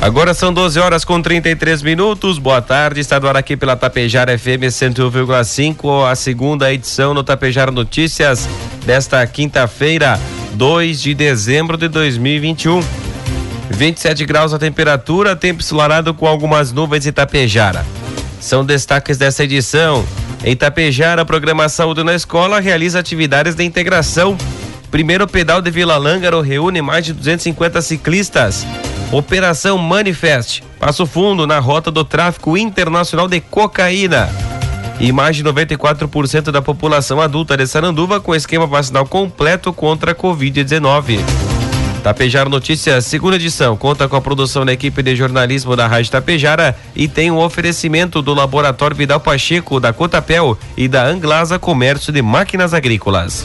Agora são 12 horas com 33 minutos. Boa tarde, está no ar aqui pela Tapejara FM 101,5, a segunda edição no Tapejara Notícias desta quinta-feira, 2 de dezembro de 2021. 27 graus a temperatura, tempo ensolarado com algumas nuvens em Tapejara. São destaques dessa edição. Em Tapejara, a programa Saúde na Escola realiza atividades de integração. Primeiro pedal de Vila Lângaro reúne mais de 250 ciclistas. Operação Manifest. Passo fundo na rota do tráfico internacional de cocaína. E mais de 94% da população adulta de Saranduva com esquema vacinal completo contra a Covid-19. Tapejara Notícias, segunda edição, conta com a produção da equipe de jornalismo da Rádio Tapejara e tem um oferecimento do Laboratório Vidal Pacheco, da Cotapel e da Anglasa Comércio de Máquinas Agrícolas.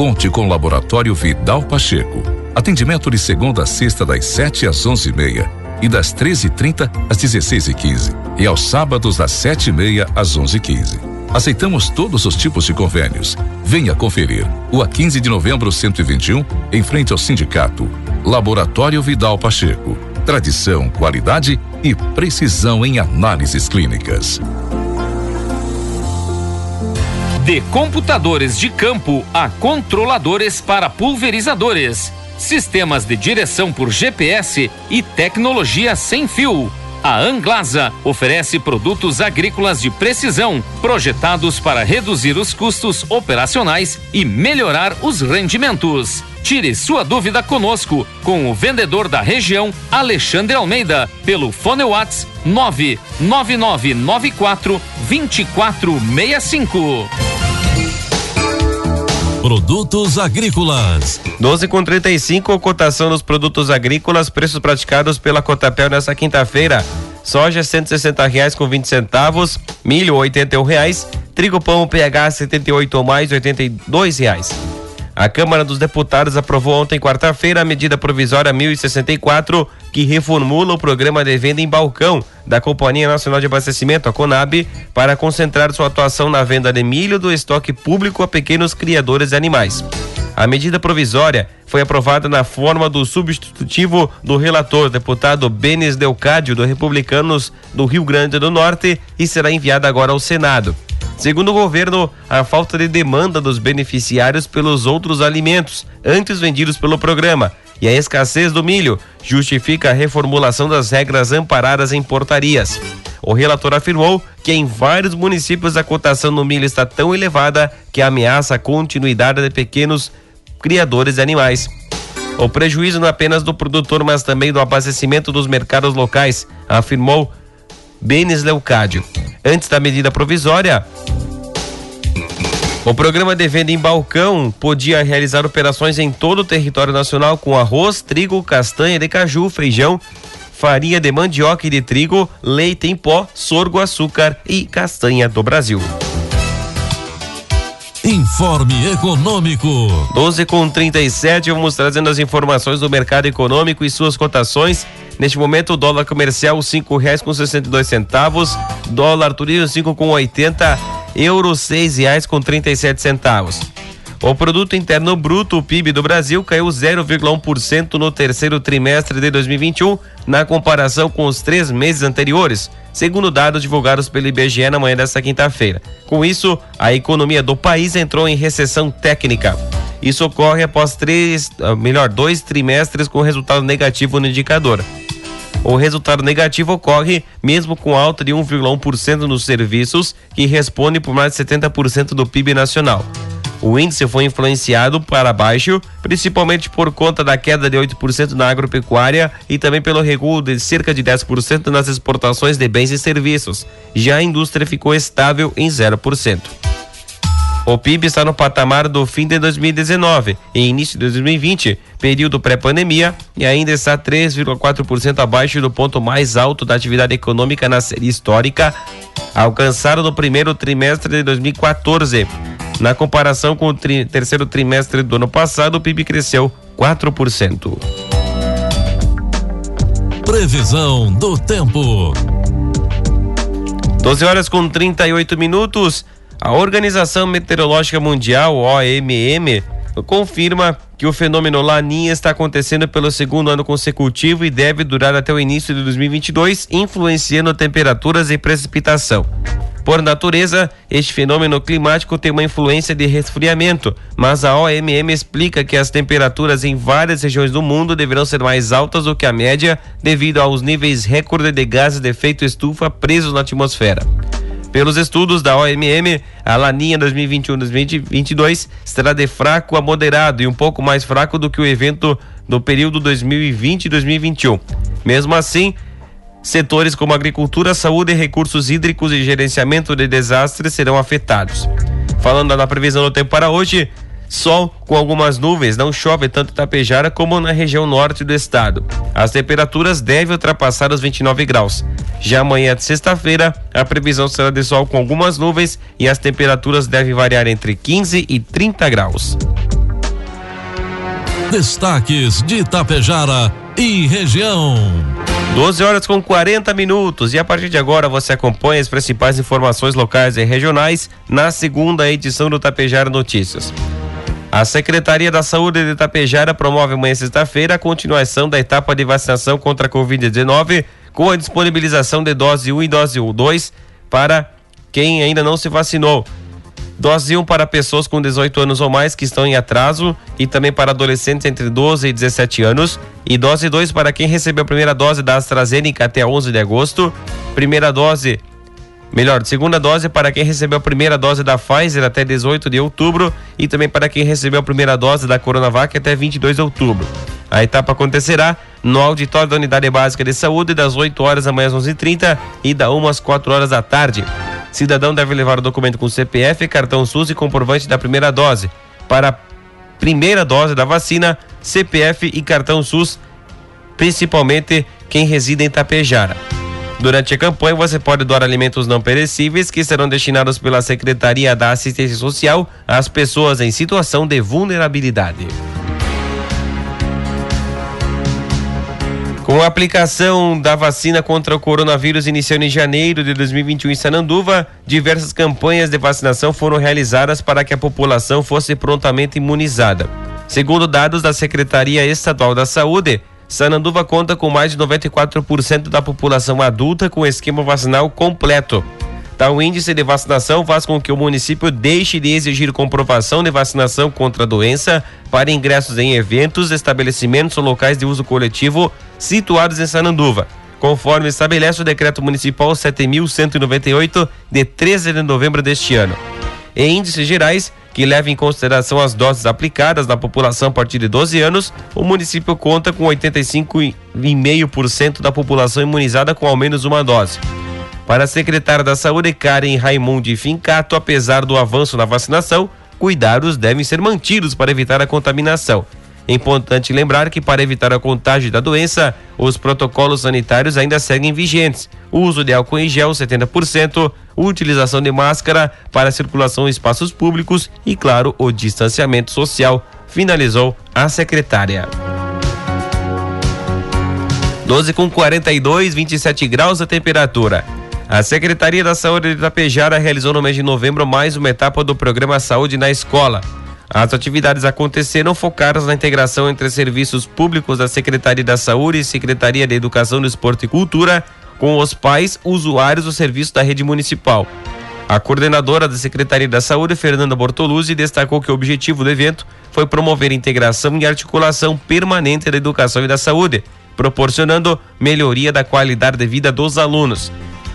Conte com o Laboratório Vidal Pacheco. Atendimento de segunda a sexta das 7 às 11h30 e, das 13h30 às 16h15 e, aos sábados das 7h30 às 11h15. Aceitamos todos os tipos de convênios. Venha conferir. O a 15 de novembro 121, em frente ao sindicato. Laboratório Vidal Pacheco. Tradição, qualidade e precisão em análises clínicas. De computadores de campo a controladores para pulverizadores, sistemas de direção por GPS e tecnologia sem fio. A Anglasa oferece produtos agrícolas de precisão, projetados para reduzir os custos operacionais e melhorar os rendimentos. Tire sua dúvida conosco com o vendedor da região, Alexandre Almeida, pelo Fone Whats 99994 2465. Produtos agrícolas. 12 com 35, cotação dos produtos agrícolas, preços praticados pela Cotapel nesta quinta-feira. Soja 160 reais com 20 centavos, milho 81 reais, trigo pão PH 78 ou mais 82 reais. A Câmara dos Deputados aprovou ontem, quarta-feira, a medida provisória 1064, que reformula o programa de venda em balcão da Companhia Nacional de Abastecimento, a CONAB, para concentrar sua atuação na venda de milho do estoque público a pequenos criadores de animais. A medida provisória foi aprovada na forma do substitutivo do relator, deputado Benes Delcádio, do Republicanos do Rio Grande do Norte, e será enviada agora ao Senado. Segundo o governo, a falta de demanda dos beneficiários pelos outros alimentos antes vendidos pelo programa e a escassez do milho justifica a reformulação das regras amparadas em portarias. O relator afirmou que em vários municípios a cotação no milho está tão elevada que ameaça a continuidade de pequenos criadores de animais. O prejuízo não é apenas do produtor, mas também do abastecimento dos mercados locais, afirmou Benes Leucádio. Antes da medida provisória, o programa de venda em balcão podia realizar operações em todo o território nacional com arroz, trigo, castanha de caju, feijão, farinha de mandioca e de trigo, leite em pó, sorgo, açúcar e castanha do Brasil. Informe Econômico. 12 com 37, vamos trazendo as informações do mercado econômico e suas cotações. Neste momento, o dólar comercial cinco reais com sessenta e dois centavos, dólar turismo cinco com oitenta, euro seis reais com trinta e sete centavos. O produto interno bruto, o PIB do Brasil, caiu 0,1% no terceiro trimestre de 2021, na comparação com os três meses anteriores, segundo dados divulgados pelo IBGE na manhã desta quinta-feira. Com isso, a economia do país entrou em recessão técnica. Isso ocorre após três, ah, melhor, dois trimestres com resultado negativo no indicador. O O resultado negativo ocorre mesmo com alta de 1,1% nos serviços, que responde por mais de 70% do PIB nacional. O índice foi influenciado para baixo, principalmente por conta da queda de 8% na agropecuária e também pelo recuo de cerca de 10% nas exportações de bens e serviços. Já a indústria ficou estável em 0%. O PIB está no patamar do fim de 2019 e início de 2020, período pré-pandemia, e ainda está 3,4% abaixo do ponto mais alto da atividade econômica na série histórica, alcançado no primeiro trimestre de 2014. Na comparação com o tri terceiro trimestre do ano passado, o PIB cresceu 4%. Previsão do tempo. 12 horas com 38 minutos. A Organização Meteorológica Mundial, OMM, confirma que o fenômeno Laninha está acontecendo pelo segundo ano consecutivo e deve durar até o início de 2022, influenciando temperaturas e precipitação. Por natureza, este fenômeno climático tem uma influência de resfriamento, mas a OMM explica que as temperaturas em várias regiões do mundo deverão ser mais altas do que a média devido aos níveis recorde de gases de efeito estufa presos na atmosfera. Pelos estudos da OMM, a Laninha 2021-2022 será de fraco a moderado e um pouco mais fraco do que o evento do período 2020-2021. Mesmo assim, setores como agricultura, saúde, recursos hídricos e gerenciamento de desastres serão afetados. Falando da previsão do tempo para hoje, Sol com algumas nuvens, não chove tanto em Tapejara como na região norte do estado. As temperaturas devem ultrapassar os 29 graus. Já amanhã de sexta-feira, a previsão será de sol com algumas nuvens e as temperaturas devem variar entre 15 e 30 graus. Destaques de Tapejara e região. 12 horas com 40 minutos e a partir de agora você acompanha as principais informações locais e regionais na segunda edição do Tapejara Notícias. A Secretaria da Saúde de Itapejara promove amanhã sexta-feira a continuação da etapa de vacinação contra a Covid-19 com a disponibilização de dose 1 e dose 2 para quem ainda não se vacinou. Dose 1 para pessoas com 18 anos ou mais que estão em atraso e também para adolescentes entre 12 e 17 anos. E dose 2 para quem recebeu a primeira dose da AstraZeneca até 11 de agosto. Primeira dose Melhor, segunda dose para quem recebeu a primeira dose da Pfizer até 18 de outubro e também para quem recebeu a primeira dose da Coronavac até 22 de outubro. A etapa acontecerá no auditório da Unidade Básica de Saúde das 8 horas da manhã às 11h30 e da 1 às 4 horas da tarde. Cidadão deve levar o documento com CPF, cartão SUS e comprovante da primeira dose. Para a primeira dose da vacina, CPF e cartão SUS, principalmente quem reside em Tapejara. Durante a campanha, você pode doar alimentos não perecíveis que serão destinados pela Secretaria da Assistência Social às pessoas em situação de vulnerabilidade. Com a aplicação da vacina contra o coronavírus iniciando em janeiro de 2021 em Sananduva, diversas campanhas de vacinação foram realizadas para que a população fosse prontamente imunizada. Segundo dados da Secretaria Estadual da Saúde, Sananduva conta com mais de 94% da população adulta com esquema vacinal completo. Tal índice de vacinação faz com que o município deixe de exigir comprovação de vacinação contra a doença para ingressos em eventos, estabelecimentos ou locais de uso coletivo situados em Sananduva, conforme estabelece o decreto municipal 7198 de 13 de novembro deste ano. Em índices gerais, que leva em consideração as doses aplicadas na população a partir de 12 anos, o município conta com 85,5% da população imunizada com ao menos uma dose. Para a secretária da Saúde, Karen Raimundi Fincato, apesar do avanço na vacinação, cuidados devem ser mantidos para evitar a contaminação. É importante lembrar que, para evitar a contágio da doença, os protocolos sanitários ainda seguem vigentes. O uso de álcool em gel 70%, utilização de máscara para circulação em espaços públicos e, claro, o distanciamento social, finalizou a secretária. 12 com 42, 27 graus a temperatura. A Secretaria da Saúde de Itapejara realizou no mês de novembro mais uma etapa do programa Saúde na Escola. As atividades aconteceram focadas na integração entre serviços públicos da Secretaria da Saúde e Secretaria de Educação, Esporte e Cultura com os pais usuários do serviço da rede municipal. A coordenadora da Secretaria da Saúde, Fernanda Bortoluzzi, destacou que o objetivo do evento foi promover integração e articulação permanente da educação e da saúde, proporcionando melhoria da qualidade de vida dos alunos.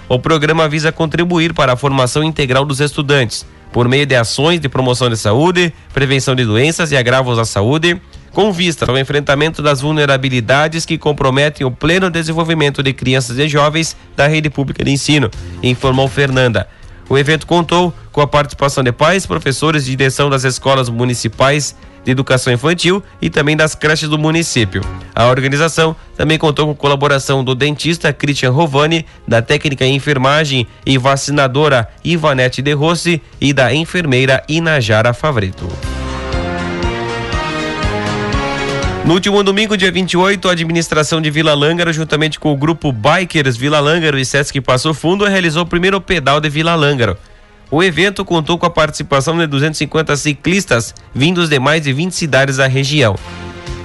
O programa visa contribuir para a formação integral dos estudantes, por meio de ações de promoção de saúde, prevenção de doenças e agravos à saúde, com vista ao enfrentamento das vulnerabilidades que comprometem o pleno desenvolvimento de crianças e jovens da rede pública de ensino, informou Fernanda. O evento contou com a participação de pais, professores de direção das escolas municipais de educação infantil e também das creches do município. A organização também contou com colaboração do dentista Christian Rovani, da técnica em enfermagem e vacinadora Ivanete De Rossi e da enfermeira Inajara Favreto. No último domingo, dia 28, a administração de Vila Lângaro, juntamente com o grupo Bikers Vila Lângaro e Sesc Passo Fundo, realizou o primeiro pedal de Vila Lângaro. O evento contou com a participação de 250 ciclistas vindos de mais de 20 cidades da região.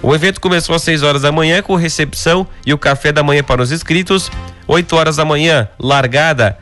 O evento começou às 6 horas da manhã com recepção e o café da manhã para os inscritos. 8 horas da manhã, largada,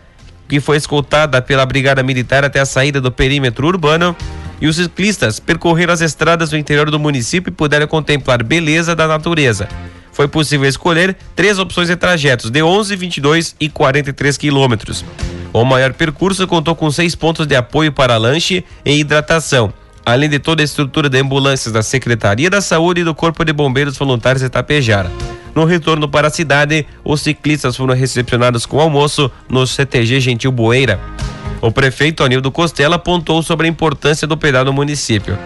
que foi escoltada pela Brigada Militar até a saída do perímetro urbano e os ciclistas percorreram as estradas do interior do município e puderam contemplar beleza da natureza. Foi possível escolher três opções de trajetos de 11, 22 e 43 quilômetros. O maior percurso contou com seis pontos de apoio para lanche e hidratação, além de toda a estrutura de ambulâncias da Secretaria da Saúde e do Corpo de Bombeiros Voluntários de Tapejara. No retorno para a cidade, os ciclistas foram recepcionados com almoço no CTG Gentil Boeira. O prefeito Anildo Costela apontou sobre a importância do pedal no município.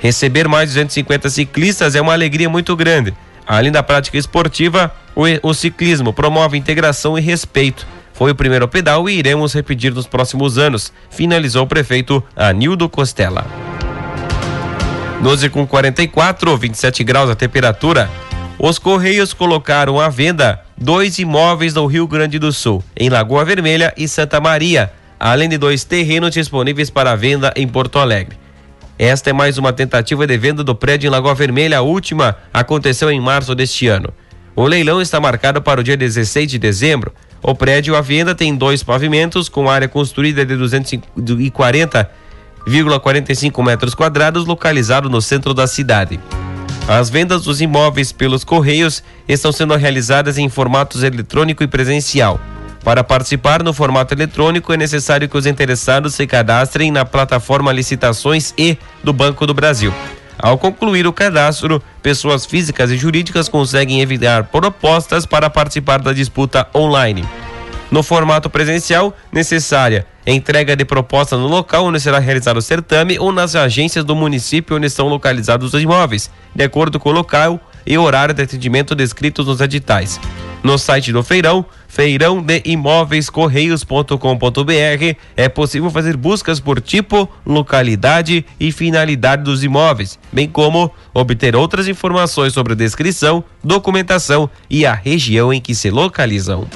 Receber mais de 250 ciclistas é uma alegria muito grande. Além da prática esportiva, o, o ciclismo promove integração e respeito. Foi o primeiro pedal e iremos repetir nos próximos anos, finalizou o prefeito Anildo Costela. 12 com 44, 27 graus a temperatura. Os Correios colocaram à venda dois imóveis no Rio Grande do Sul, em Lagoa Vermelha e Santa Maria além de dois terrenos disponíveis para venda em Porto Alegre. Esta é mais uma tentativa de venda do prédio em Lagoa Vermelha, a última aconteceu em março deste ano. O leilão está marcado para o dia 16 de dezembro. O prédio à venda tem dois pavimentos com área construída de 240,45 metros quadrados, localizado no centro da cidade. As vendas dos imóveis pelos Correios estão sendo realizadas em formatos eletrônico e presencial. Para participar no formato eletrônico, é necessário que os interessados se cadastrem na plataforma Licitações E do Banco do Brasil. Ao concluir o cadastro, pessoas físicas e jurídicas conseguem enviar propostas para participar da disputa online. No formato presencial, necessária entrega de proposta no local onde será realizado o certame ou nas agências do município onde estão localizados os imóveis, de acordo com o local e horário de atendimento descritos nos editais. No site do feirão, feirão de imóveis correios.com.br, é possível fazer buscas por tipo, localidade e finalidade dos imóveis, bem como obter outras informações sobre a descrição, documentação e a região em que se localizam.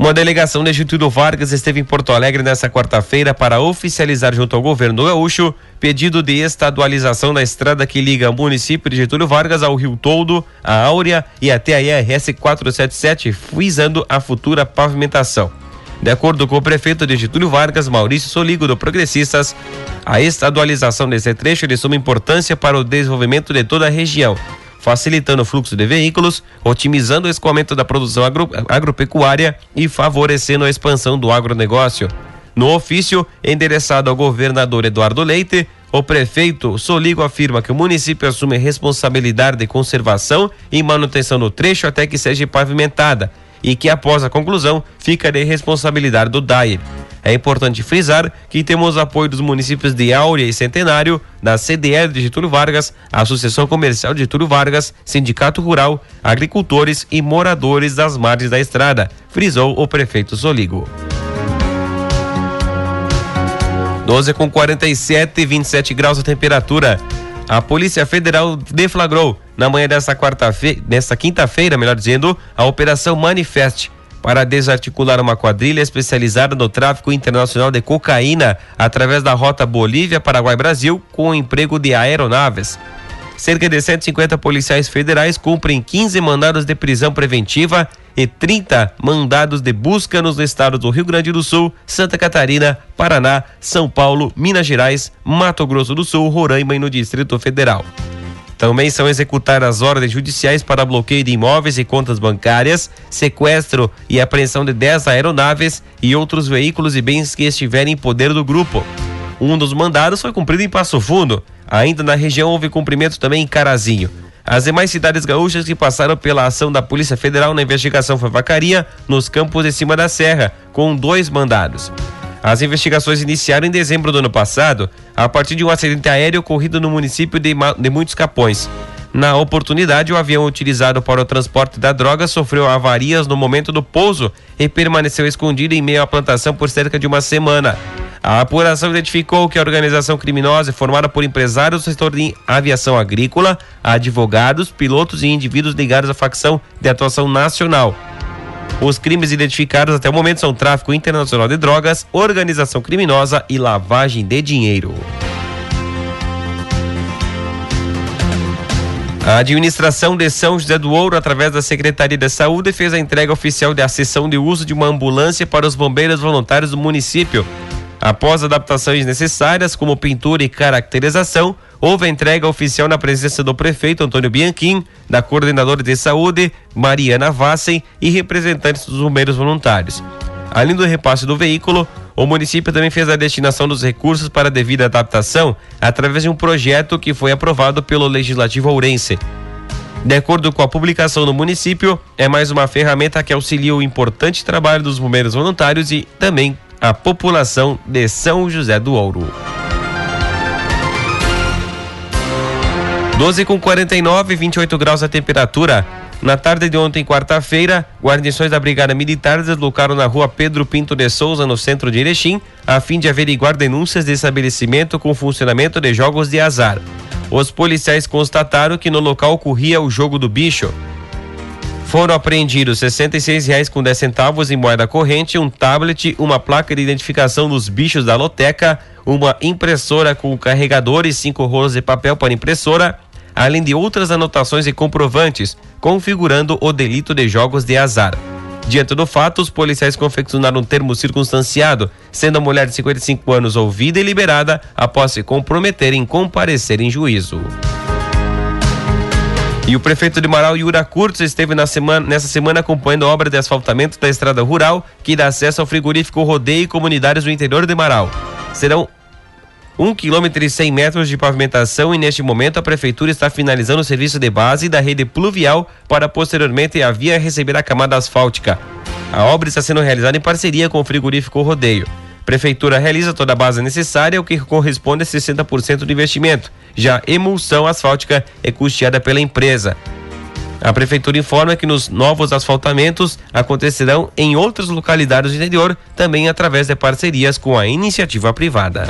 Uma delegação de Getúlio Vargas esteve em Porto Alegre nesta quarta-feira para oficializar junto ao governo gaúcho pedido de estadualização da estrada que liga o município de Getúlio Vargas ao Rio Toldo, a Áurea e até a IRS 477, visando a futura pavimentação. De acordo com o prefeito de Getúlio Vargas, Maurício Soligo, do Progressistas, a estadualização desse trecho é de suma importância para o desenvolvimento de toda a região facilitando o fluxo de veículos, otimizando o escoamento da produção agro, agropecuária e favorecendo a expansão do agronegócio. No ofício endereçado ao governador Eduardo Leite, o prefeito Soligo afirma que o município assume responsabilidade de conservação e manutenção do trecho até que seja pavimentada e que após a conclusão fica de responsabilidade do DAIR. É importante frisar que temos apoio dos municípios de Áurea e Centenário, da CDL de Getúlio Vargas, Associação Comercial de Getúlio Vargas, Sindicato Rural, agricultores e moradores das margens da estrada, frisou o prefeito Soligo. 12 com 47 e 27 graus a temperatura. A Polícia Federal deflagrou na manhã desta quarta-feira, nesta quinta-feira, melhor dizendo, a Operação Manifeste para desarticular uma quadrilha especializada no tráfico internacional de cocaína através da rota Bolívia-Paraguai-Brasil com o emprego de aeronaves. Cerca de 150 policiais federais cumprem 15 mandados de prisão preventiva e 30 mandados de busca nos estados do Rio Grande do Sul, Santa Catarina, Paraná, São Paulo, Minas Gerais, Mato Grosso do Sul, Roraima e no Distrito Federal. Também são executadas ordens judiciais para bloqueio de imóveis e contas bancárias, sequestro e apreensão de 10 aeronaves e outros veículos e bens que estiverem em poder do grupo. Um dos mandados foi cumprido em Passo Fundo. Ainda na região houve cumprimento também em Carazinho. As demais cidades gaúchas que passaram pela ação da Polícia Federal na investigação foi Vacaria, nos campos de cima da serra, com dois mandados. As investigações iniciaram em dezembro do ano passado, a partir de um acidente aéreo ocorrido no município de, de Muitos Capões. Na oportunidade, o avião utilizado para o transporte da droga sofreu avarias no momento do pouso e permaneceu escondido em meio à plantação por cerca de uma semana. A apuração identificou que a organização criminosa é formada por empresários do setor de aviação agrícola, advogados, pilotos e indivíduos ligados à facção de atuação nacional. Os crimes identificados até o momento são tráfico internacional de drogas, organização criminosa e lavagem de dinheiro. A administração de São José do Ouro, através da Secretaria de Saúde, fez a entrega oficial de acessão de uso de uma ambulância para os bombeiros voluntários do município. Após adaptações necessárias, como pintura e caracterização, houve entrega oficial na presença do prefeito Antônio Bianchim, da coordenadora de saúde Mariana Vassen e representantes dos bombeiros voluntários. Além do repasse do veículo, o município também fez a destinação dos recursos para a devida adaptação através de um projeto que foi aprovado pelo Legislativo Ourense. De acordo com a publicação no município, é mais uma ferramenta que auxilia o importante trabalho dos bombeiros voluntários e também a população de São José do Ouro. 12 com 49, 28 graus a temperatura. Na tarde de ontem, quarta-feira, guarnições da Brigada Militar deslocaram na rua Pedro Pinto de Souza, no centro de Erechim, a fim de averiguar denúncias de estabelecimento com funcionamento de jogos de azar. Os policiais constataram que no local ocorria o jogo do bicho. Foram apreendidos R$ 66,10 com 10 centavos em moeda corrente, um tablet, uma placa de identificação dos bichos da loteca, uma impressora com carregador e cinco rolos de papel para impressora, além de outras anotações e comprovantes, configurando o delito de jogos de azar. Diante do fato, os policiais confeccionaram um termo circunstanciado, sendo a mulher de 55 anos ouvida e liberada após se comprometer em comparecer em juízo. E o prefeito de Marau, Yura Curtis, esteve na semana, nessa semana acompanhando a obra de asfaltamento da estrada rural que dá acesso ao frigorífico Rodeio e comunidades do interior de Marau. Serão 1 km e 100 metros de pavimentação e neste momento a prefeitura está finalizando o serviço de base da rede pluvial para posteriormente a via receber a camada asfáltica. A obra está sendo realizada em parceria com o frigorífico Rodeio. Prefeitura realiza toda a base necessária, o que corresponde a 60% do investimento. Já a emulsão asfáltica é custeada pela empresa. A prefeitura informa que nos novos asfaltamentos acontecerão em outras localidades do interior, também através de parcerias com a iniciativa privada.